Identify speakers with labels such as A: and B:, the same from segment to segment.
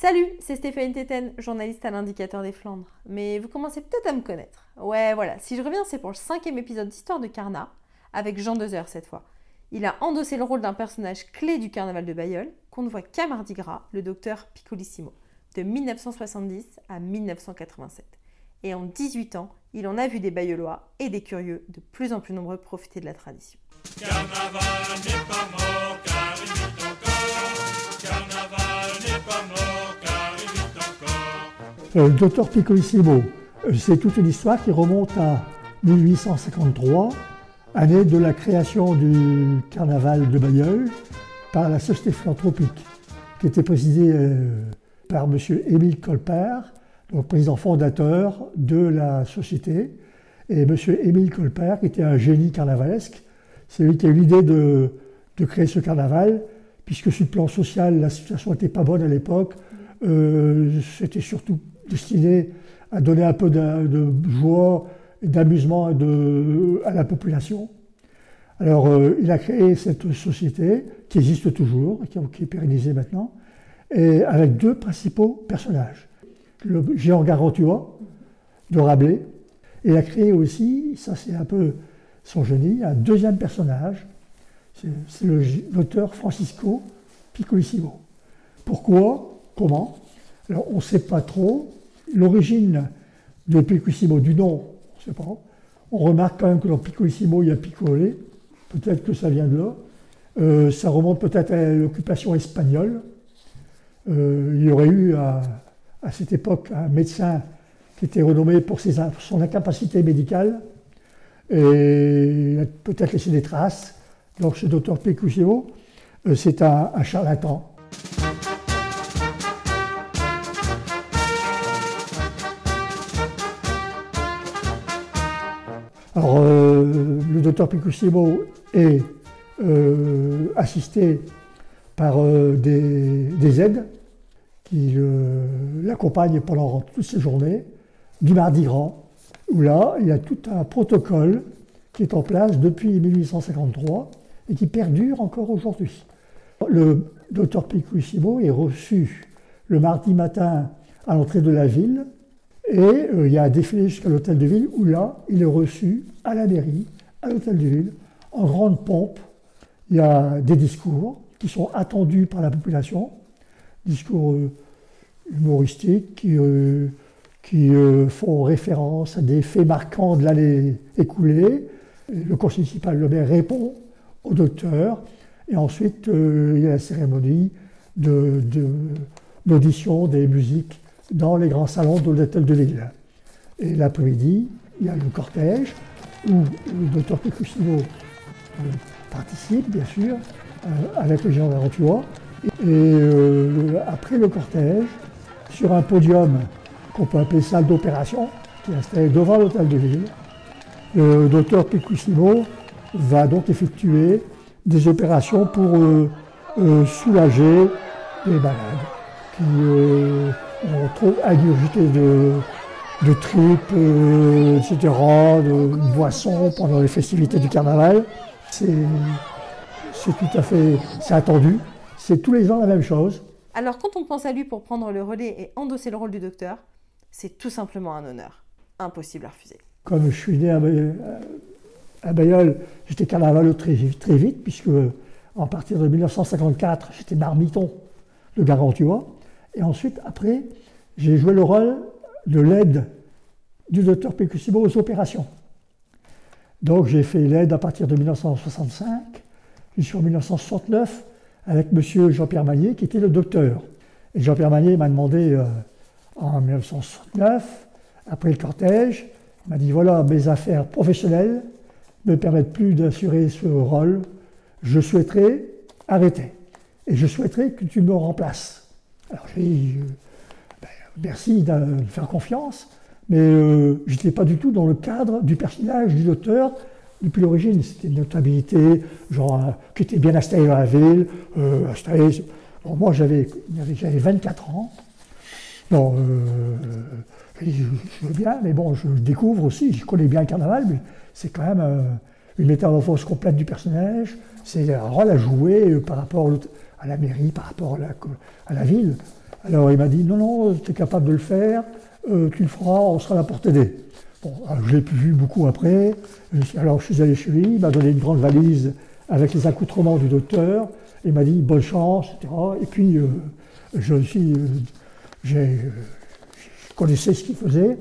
A: Salut, c'est Stéphanie Téten, journaliste à l'Indicateur des Flandres. Mais vous commencez peut-être à me connaître. Ouais, voilà, si je reviens, c'est pour le cinquième épisode d'Histoire de Carnat, avec Jean Dezer cette fois. Il a endossé le rôle d'un personnage clé du carnaval de Bayeul, qu'on ne voit qu'à Mardi Gras, le docteur Piccolissimo, de 1970 à 1987. Et en 18 ans, il en a vu des Bayeulois et des curieux de plus en plus nombreux profiter de la tradition.
B: Euh, docteur Piccolissimo, euh, c'est toute une histoire qui remonte à 1853, année de la création du carnaval de Bayeul par la Société philanthropique, qui était présidée euh, par M. Émile Colper, donc président fondateur de la société. Et M. Émile Colper, qui était un génie carnavalesque, c'est lui qui a eu l'idée de, de créer ce carnaval, puisque sur le plan social, la situation n'était pas bonne à l'époque. C'était surtout destiné à donner un peu de, de joie d'amusement à la population. Alors, euh, il a créé cette société qui existe toujours, qui, est pérennisée maintenant, et avec deux principaux personnages. Le géant Gargantua de Rabelais, et il a créé aussi, ça c'est un peu son génie, un deuxième personnage, c'est l'auteur Francisco Piccolissimo. Pourquoi? Comment? Alors, on ne sait pas trop. L'origine de Piccolissimo, du nom, on ne sait pas. On remarque quand même que dans Piccolissimo, il y a picolé. Peut-être que ça vient de là. Euh, ça remonte peut-être à l'occupation espagnole. Euh, il y aurait eu à, cette époque un médecin qui était renommé pour, son incapacité médicale et il a peut-être laissé des traces. Donc ce docteur Piccolissimo, euh, c'est un charlatan. Alors, euh, le docteur Piccolissimo est euh, assisté par euh, des, des aides qui l'accompagnent pendant toutes ces journées, du Mardi Gras, où là, il y a tout un protocole qui est en place depuis 1853 et qui perdure encore aujourd'hui. Le docteur Piccolissimo est reçu le mardi matin à l'entrée de la ville et euh, il y a un défilé jusqu'à l'hôtel de ville où là, il est reçu à la mairie, à l'hôtel de ville, en grande pompe. Il y a des discours qui sont attendus par la population, discours euh, humoristiques qui, euh, font référence à des faits marquants de l'année écoulée. Le conseil municipal, le maire, répond au docteur. Et ensuite, il y a la cérémonie de- de- d'audition des musiques dans les grands salons de l'hôtel de ville. Et l'après-midi, il y a le cortège où le docteur Piccolissimo euh, participe, bien sûr, euh, avec le géant Gargantua. Et euh, après le cortège, sur un podium qu'on peut appeler salle d'opération, qui est installé devant l'hôtel de ville, le docteur Piccolissimo va donc effectuer des opérations pour soulager les malades qui euh, ont trop ingurgité de, de tripes, euh, etc., de boissons pendant les festivités du carnaval. C'est tout à fait c'est attendu. C'est tous les ans la même chose.
A: Alors quand on pense à lui pour prendre le relais et endosser le rôle du docteur, c'est tout simplement un honneur. Impossible à refuser.
B: Comme je suis né à, Bay- à Bayeul, j'étais carnavaleux très, très vite, puisque en partir de 1954, j'étais marmiton de Gargantua. Et ensuite, après, j'ai joué le rôle de l'aide du docteur Piccolissimo aux opérations. Donc j'ai fait l'aide à partir de 1965 jusqu'en 1969 avec M. Jean-Pierre Magnier, qui était le docteur. Et Jean-Pierre Magnier m'a demandé euh, en 1969, après le cortège, il m'a dit voilà, mes affaires professionnelles ne me permettent plus d'assurer ce rôle. Je souhaiterais arrêter. Et je souhaiterais que tu me remplaces. Alors j'ai dit euh, ben, merci de me faire confiance, mais euh, je n'étais pas du tout dans le cadre du personnage du docteur depuis l'origine. C'était une notabilité, genre, euh, qui était bien installé dans la ville, euh. Bon, moi j'avais j'avais 24 ans. Euh, je, je veux bien, mais bon, je découvre aussi, je connais bien le carnaval, mais c'est quand même une métamorphose complète du personnage. C'est un rôle à jouer par rapport au- à la mairie, par rapport à la, ville. Alors il m'a dit, non, non, tu es capable de le faire, euh, tu le feras, on sera là pour t'aider. Bon, alors, je l'ai vu beaucoup après. Alors je suis allé chez lui, il m'a donné une grande valise avec les accoutrements du docteur. Il m'a dit bonne chance, etc. Et puis euh, euh, je connaissais ce qu'il faisait,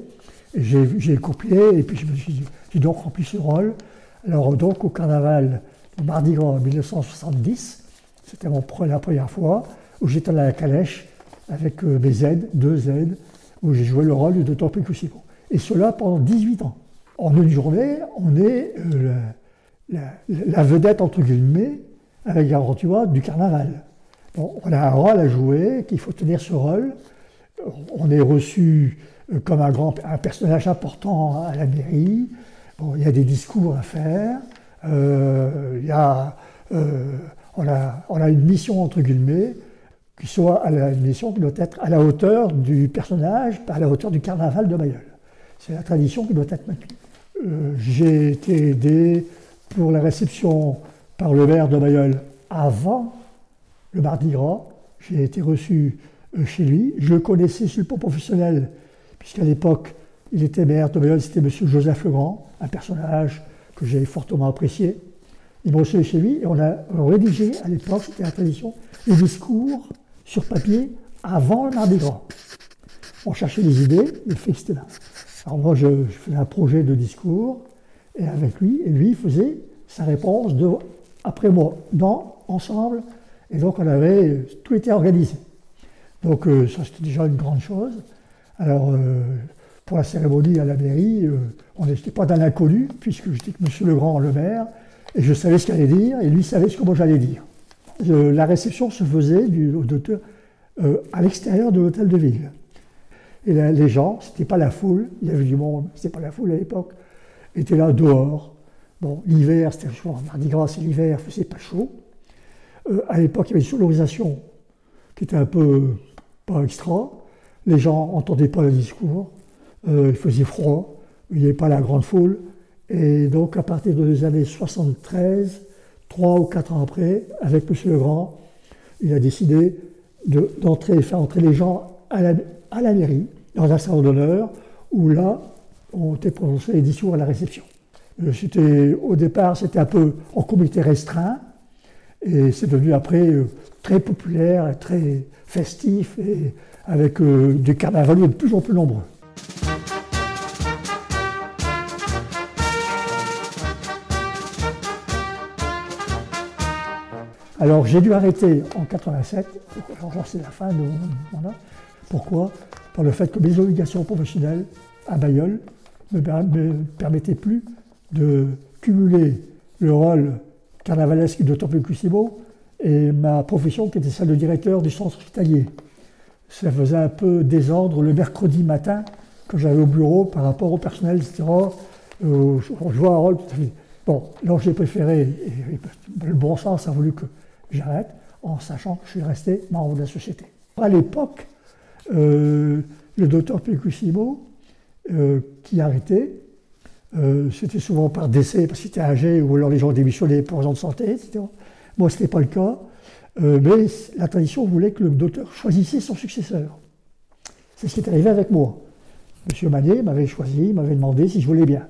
B: et j'ai, copié, et puis je me suis j'ai donc rempli ce rôle. Alors donc au carnaval Mardi Gras en 1970, c'était la première fois où j'étais à la calèche avec euh, mes aides, deux aides, où j'ai joué le rôle du docteur Picusimo. Et cela pendant 18 ans. En une journée, on est euh, la, vedette, entre guillemets, avec vois, du carnaval. Bon, on a un rôle à jouer, qu'il faut tenir ce rôle. On est reçu euh, comme un, grand, un personnage important à la mairie. Bon, il y a des discours à faire. Il y a, on, a, une mission, entre guillemets, qui soit à la, une mission qui doit être à la hauteur du personnage, à la hauteur du carnaval de Mayol. C'est la tradition qui doit être maintenue. Euh, J'ai été aidé pour la réception par le maire de Mayol avant le Mardi Gras. J'ai été reçu euh, chez lui. Je le connaissais sur le plan professionnel, puisqu'à l'époque, il était maire de Mayol, c'était M. Joseph Legrand, un personnage que j'ai fortement apprécié. Il reçu chez lui et on a rédigé à l'époque, c'était la tradition, les discours sur papier avant le Mardi Gras. On cherchait des idées, et le c'était là. Alors moi, je, faisais un projet de discours et avec lui, et lui faisait sa réponse de, après moi, dans, ensemble, et donc on avait, tout était organisé. Donc euh, ça c'était déjà une grande chose. Alors euh, pour la cérémonie à la mairie, euh, on n'était pas dans l'inconnu, puisque j'étais que M. Legrand, le maire, et je savais ce qu'il allait dire, et lui savait ce que moi j'allais dire. La réception se faisait euh, à l'extérieur de l'hôtel de ville. Et les gens, c'était pas la foule, il y avait du monde, c'était pas la foule à l'époque, étaient là dehors. Bon, l'hiver, c'était chaud, Mardi Gras, c'est l'hiver, faisait pas chaud. Euh, à l'époque, il y avait une sonorisation qui était un peu pas extra. Les gens n'entendaient pas le discours, euh, il faisait froid, il n'y avait pas la grande foule. Et donc, à partir des années 73, trois ou quatre ans après, avec M. Legrand, il a décidé de- d'entrer, faire entrer les gens à la, mairie, dans un salon d'honneur, où là, ont été prononcés les discours à la réception. Euh, C'était, au départ, c'était un peu en comité restreint, et c'est devenu après euh, très populaire, très festif, et avec euh, des carnavaliers de plus en plus nombreux. Alors j'ai dû arrêter en 87, alors c'est la fin de mon mandat. Pourquoi? Par le fait que mes obligations professionnelles à Bayonne ne me me permettaient plus de cumuler le rôle carnavalesque de Tempelcussimo et ma profession qui était celle de directeur du centre hospitalier. Ça faisait un peu désordre le mercredi matin quand j'allais au bureau par rapport au personnel, etc. Euh, je jouais un rôle tout à fait. Bon, donc j'ai préféré, et le bon sens a voulu que j'arrête, en sachant que je suis resté membre de la société. À l'époque, euh, le docteur Picusimo, euh, qui arrêtait, euh, c'était souvent par décès, parce qu'il était âgé, ou alors les gens démissionnaient pour raison de santé, etc. Moi, ce n'était pas le cas, mais la tradition voulait que le docteur choisissait son successeur. C'est ce qui est arrivé avec moi. Monsieur Manet m'avait choisi, m'avait demandé si je voulais bien.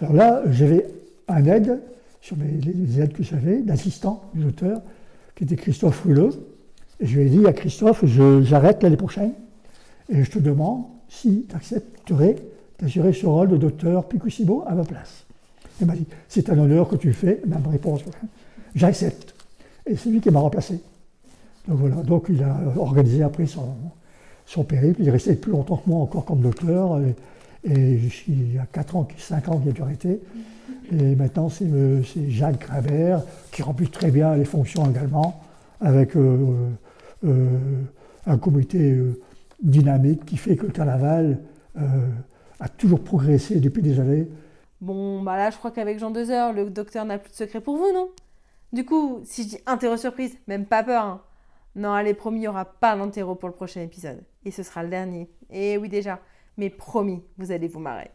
B: Alors là, j'avais un aide, sur mes- les aides que j'avais, d'assistant du docteur, qui était Christophe Ruleux. Et je lui ai dit à Christophe, j'arrête l'année prochaine, et je te demande si tu accepterais d'assurer ce rôle de docteur Picusimo à ma place. Il m'a dit, c'est un honneur que tu le fais, même réponse. J'accepte. Et c'est lui qui m'a remplacé. Donc voilà, donc il a organisé après son, périple. Il est resté plus longtemps que moi encore comme docteur. Et il y a 4 ans, 5 ans qu'il a dû arrêter. Et maintenant, c'est Jacques Gravert qui remplit très bien les fonctions également, avec euh, euh, un comité euh, dynamique qui fait que le carnaval a toujours progressé depuis des années.
A: Bon, bah là, je crois qu'avec Jean Deuzer, le docteur n'a plus de secret pour vous, non? Du coup, si je dis interro surprise, même pas peur, hein. Non, allez, promis, il n'y aura pas d'interro pour le prochain épisode. Et ce sera le dernier. Et oui, déjà. Mais promis, vous allez vous marrer.